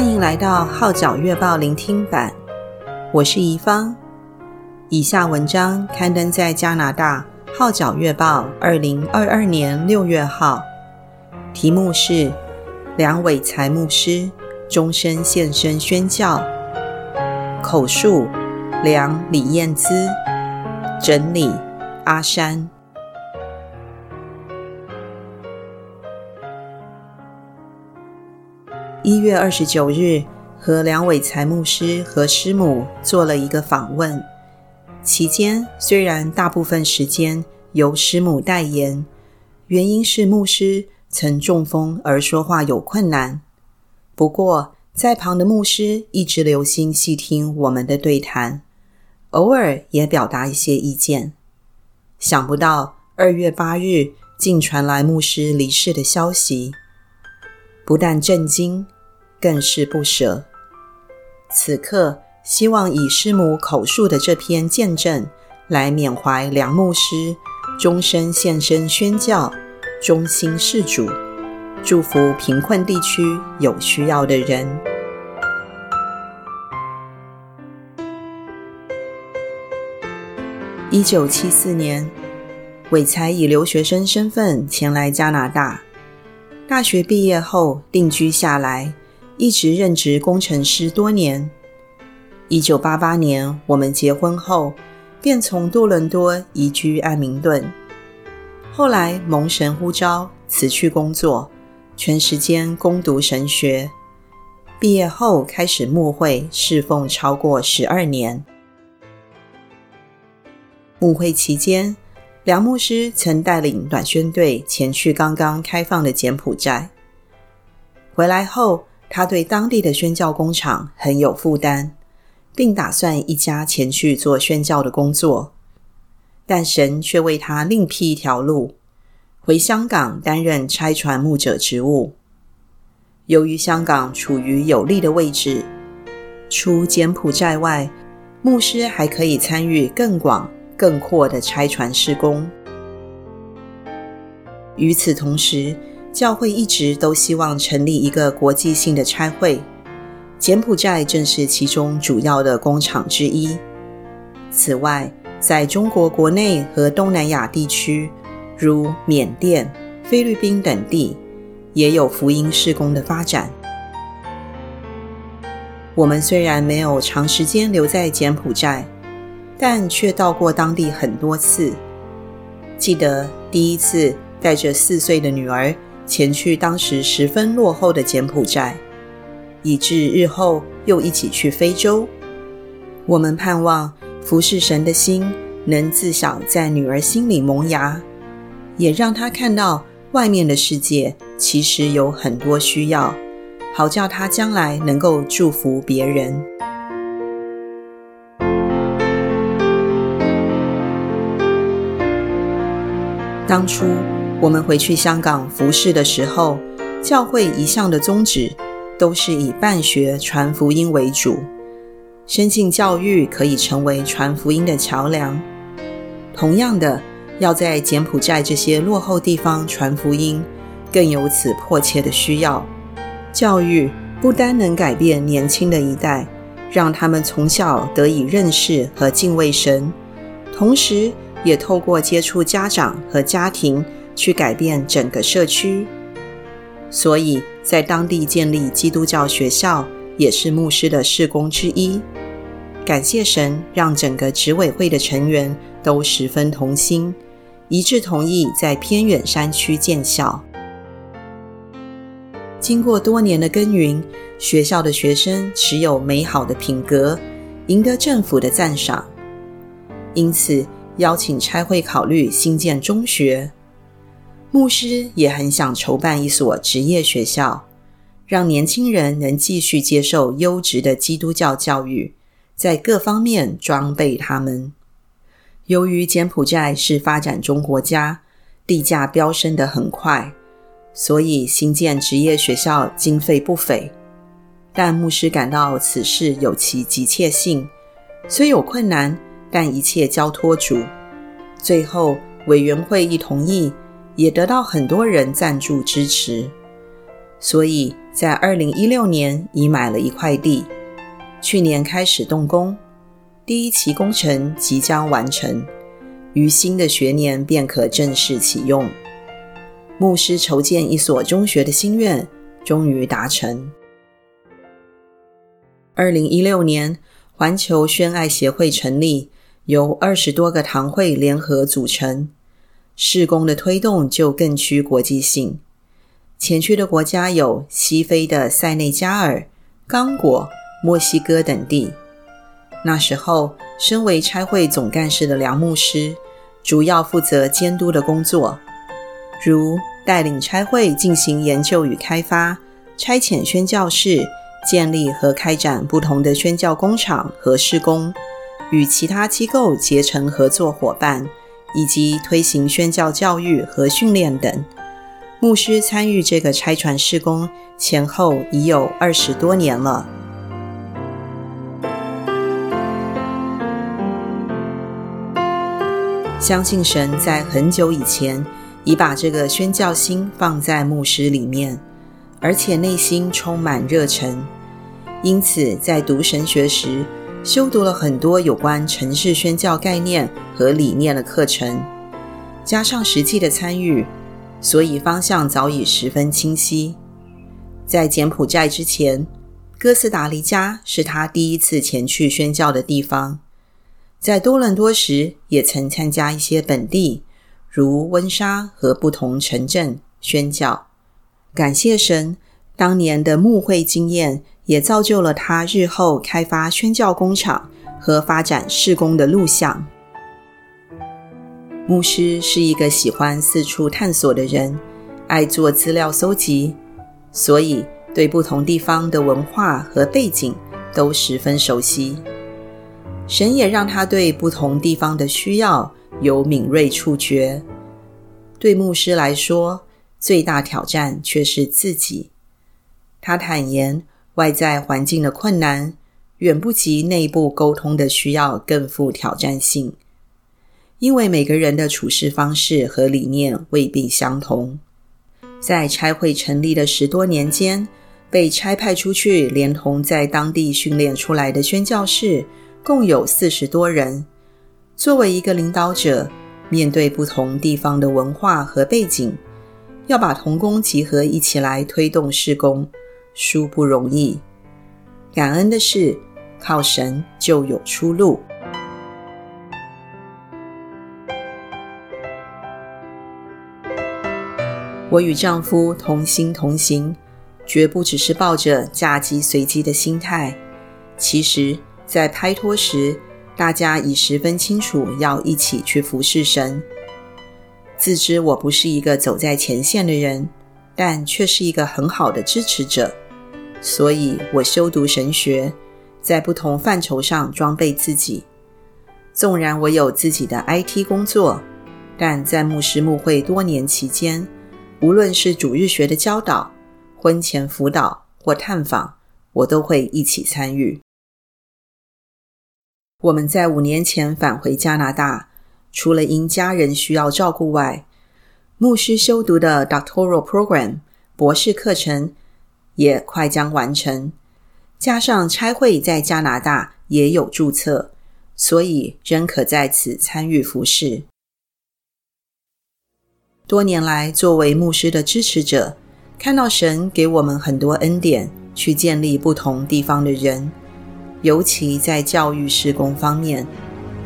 欢迎来到《号角月报》聆听版，我是宜芳。以下文章刊登在加拿大《号角月报》二零二二年六月号，题目是“梁伟才牧师终身献身宣教”，口述梁李燕姿，整理阿山。一月二十九日，和梁伟才牧师和师母做了一个访问。期间虽然大部分时间由师母代言，原因是牧师曾中风而说话有困难。不过，在旁的牧师一直留心细听我们的对谈，偶尔也表达一些意见。想不到二月八日竟传来牧师离世的消息。不但震惊，更是不舍。此刻，希望以师母口述的这篇见证来缅怀梁牧师终身献身宣教、忠心事主，祝福贫困地区有需要的人。一九七四年，伟才以留学生身份前来加拿大。大学毕业后定居下来，一直任职工程师多年。一九八八年我们结婚后，便从多伦多移居爱明顿。后来蒙神呼召，辞去工作，全时间攻读神学。毕业后开始牧会侍奉超过十二年。牧会期间，梁牧师曾带领短宣队前去刚刚开放的柬埔寨。回来后，他对当地的宣教工厂很有负担，并打算一家前去做宣教的工作。但神却为他另辟一条路，回香港担任拆船牧者职务。由于香港处于有利的位置，除柬埔寨外，牧师还可以参与更广。更阔的拆船事工。与此同时，教会一直都希望成立一个国际性的差会，柬埔寨正是其中主要的工厂之一。此外，在中国国内和东南亚地区，如缅甸、菲律宾等地，也有福音事工的发展。我们虽然没有长时间留在柬埔寨。但却到过当地很多次。记得第一次带着四岁的女儿前去当时十分落后的柬埔寨，以致日后又一起去非洲。我们盼望服侍神的心能自小在女儿心里萌芽，也让她看到外面的世界其实有很多需要，好叫她将来能够祝福别人。当初我们回去香港服侍的时候，教会一向的宗旨都是以办学传福音为主，深信教育可以成为传福音的桥梁。同样的，要在柬埔寨这些落后地方传福音，更有此迫切的需要。教育不单能改变年轻的一代，让他们从小得以认识和敬畏神，同时，也透过接触家长和家庭，去改变整个社区。所以在当地建立基督教学校，也是牧师的事工之一。感谢神，让整个执委会的成员都十分同心，一致同意在偏远山区建校。经过多年的耕耘，学校的学生持有美好的品格，赢得政府的赞赏。因此，邀请差会考虑新建中学，牧师也很想筹办一所职业学校，让年轻人能继续接受优质的基督教教育，在各方面装备他们。由于柬埔寨是发展中国家，地价飙升得很快，所以新建职业学校经费不菲。但牧师感到此事有其急切性，虽有困难。但一切交托主，最后委员会一同意，也得到很多人赞助支持。所以在二零一六年已买了一块地，去年开始动工，第一期工程即将完成，于新的学年便可正式启用。牧师筹建一所中学的心愿终于达成。二零一六年，环球宣爱协会成立，由二十多个堂会联合组成，事工的推动就更趋国际性。前去的国家有西非的塞内加尔、刚果、墨西哥等地。那时候，身为差会总干事的梁牧师，主要负责监督的工作，如带领差会进行研究与开发、差遣宣教士。建立和开展不同的宣教工厂和施工，与其他机构结成合作伙伴，以及推行宣教教育和训练等。牧师参与这个拆船施工前后已有二十多年了。相信神在很久以前已把这个宣教心放在牧师里面。而且内心充满热忱，因此在读神学时，修读了很多有关城市宣教概念和理念的课程，加上实际的参与，所以方向早已十分清晰。在柬埔寨之前，哥斯达黎加是他第一次前去宣教的地方。在多伦多时，也曾参加一些本地，如温莎和不同城镇宣教。感谢神，当年的牧会经验也造就了他日后开发宣教工厂和发展事工的路向。牧师是一个喜欢四处探索的人，爱做资料搜集，所以对不同地方的文化和背景都十分熟悉。神也让他对不同地方的需要有敏锐触觉。对牧师来说，最大挑战却是自己。他坦言，外在环境的困难远不及内部沟通的需要更富挑战性，因为每个人的处事方式和理念未必相同。在差会成立的十多年间，被差派出去，连同在当地训练出来的宣教士，共有四十多人。作为一个领导者，面对不同地方的文化和背景，要把同工集合一起来推动事工，殊不容易。感恩的是，靠神就有出路。我与丈夫同心同行，绝不只是抱着嫁鸡随鸡的心态。其实，在拍拖时，大家已十分清楚要一起去服侍神。自知我不是一个走在前线的人，但却是一个很好的支持者，所以我修读神学，在不同范畴上装备自己。纵然我有自己的 IT 工作，但在牧师牧会多年期间，无论是主日学的教导、婚前辅导或探访，我都会一起参与。我们在五年前返回加拿大。除了因家人需要照顾外，牧师修读的 Doctoral Program 博士课程也快将完成，加上差会在加拿大也有注册，所以仍可在此参与服事。多年来，作为牧师的支持者，看到神给我们很多恩典，去建立不同地方的人，尤其在教育施工方面。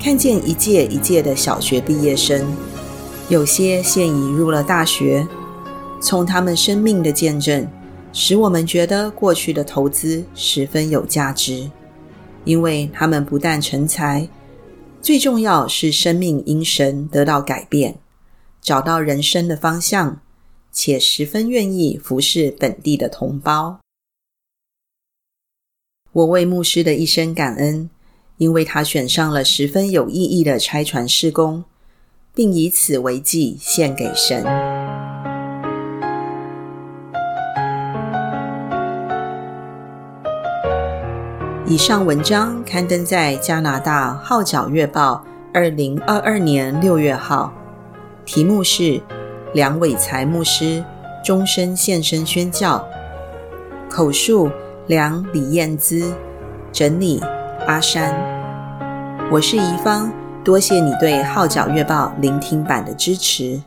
看见一届一届的小学毕业生，有些现已入了大学，从他们生命的见证，使我们觉得过去的投资十分有价值，因为他们不但成才，最重要是生命因神得到改变，找到人生的方向，且十分愿意服侍本地的同胞。我为牧师的一生感恩。因为他选上了十分有意义的拆船施工，并以此为祭献给神。以上文章刊登在加拿大《号角月报》二零二二年六月号，题目是“梁伟才牧师终身献身宣教，口述梁李燕姿，整理阿山。我是宜芳，多谢你对《号角月报》聆听版的支持。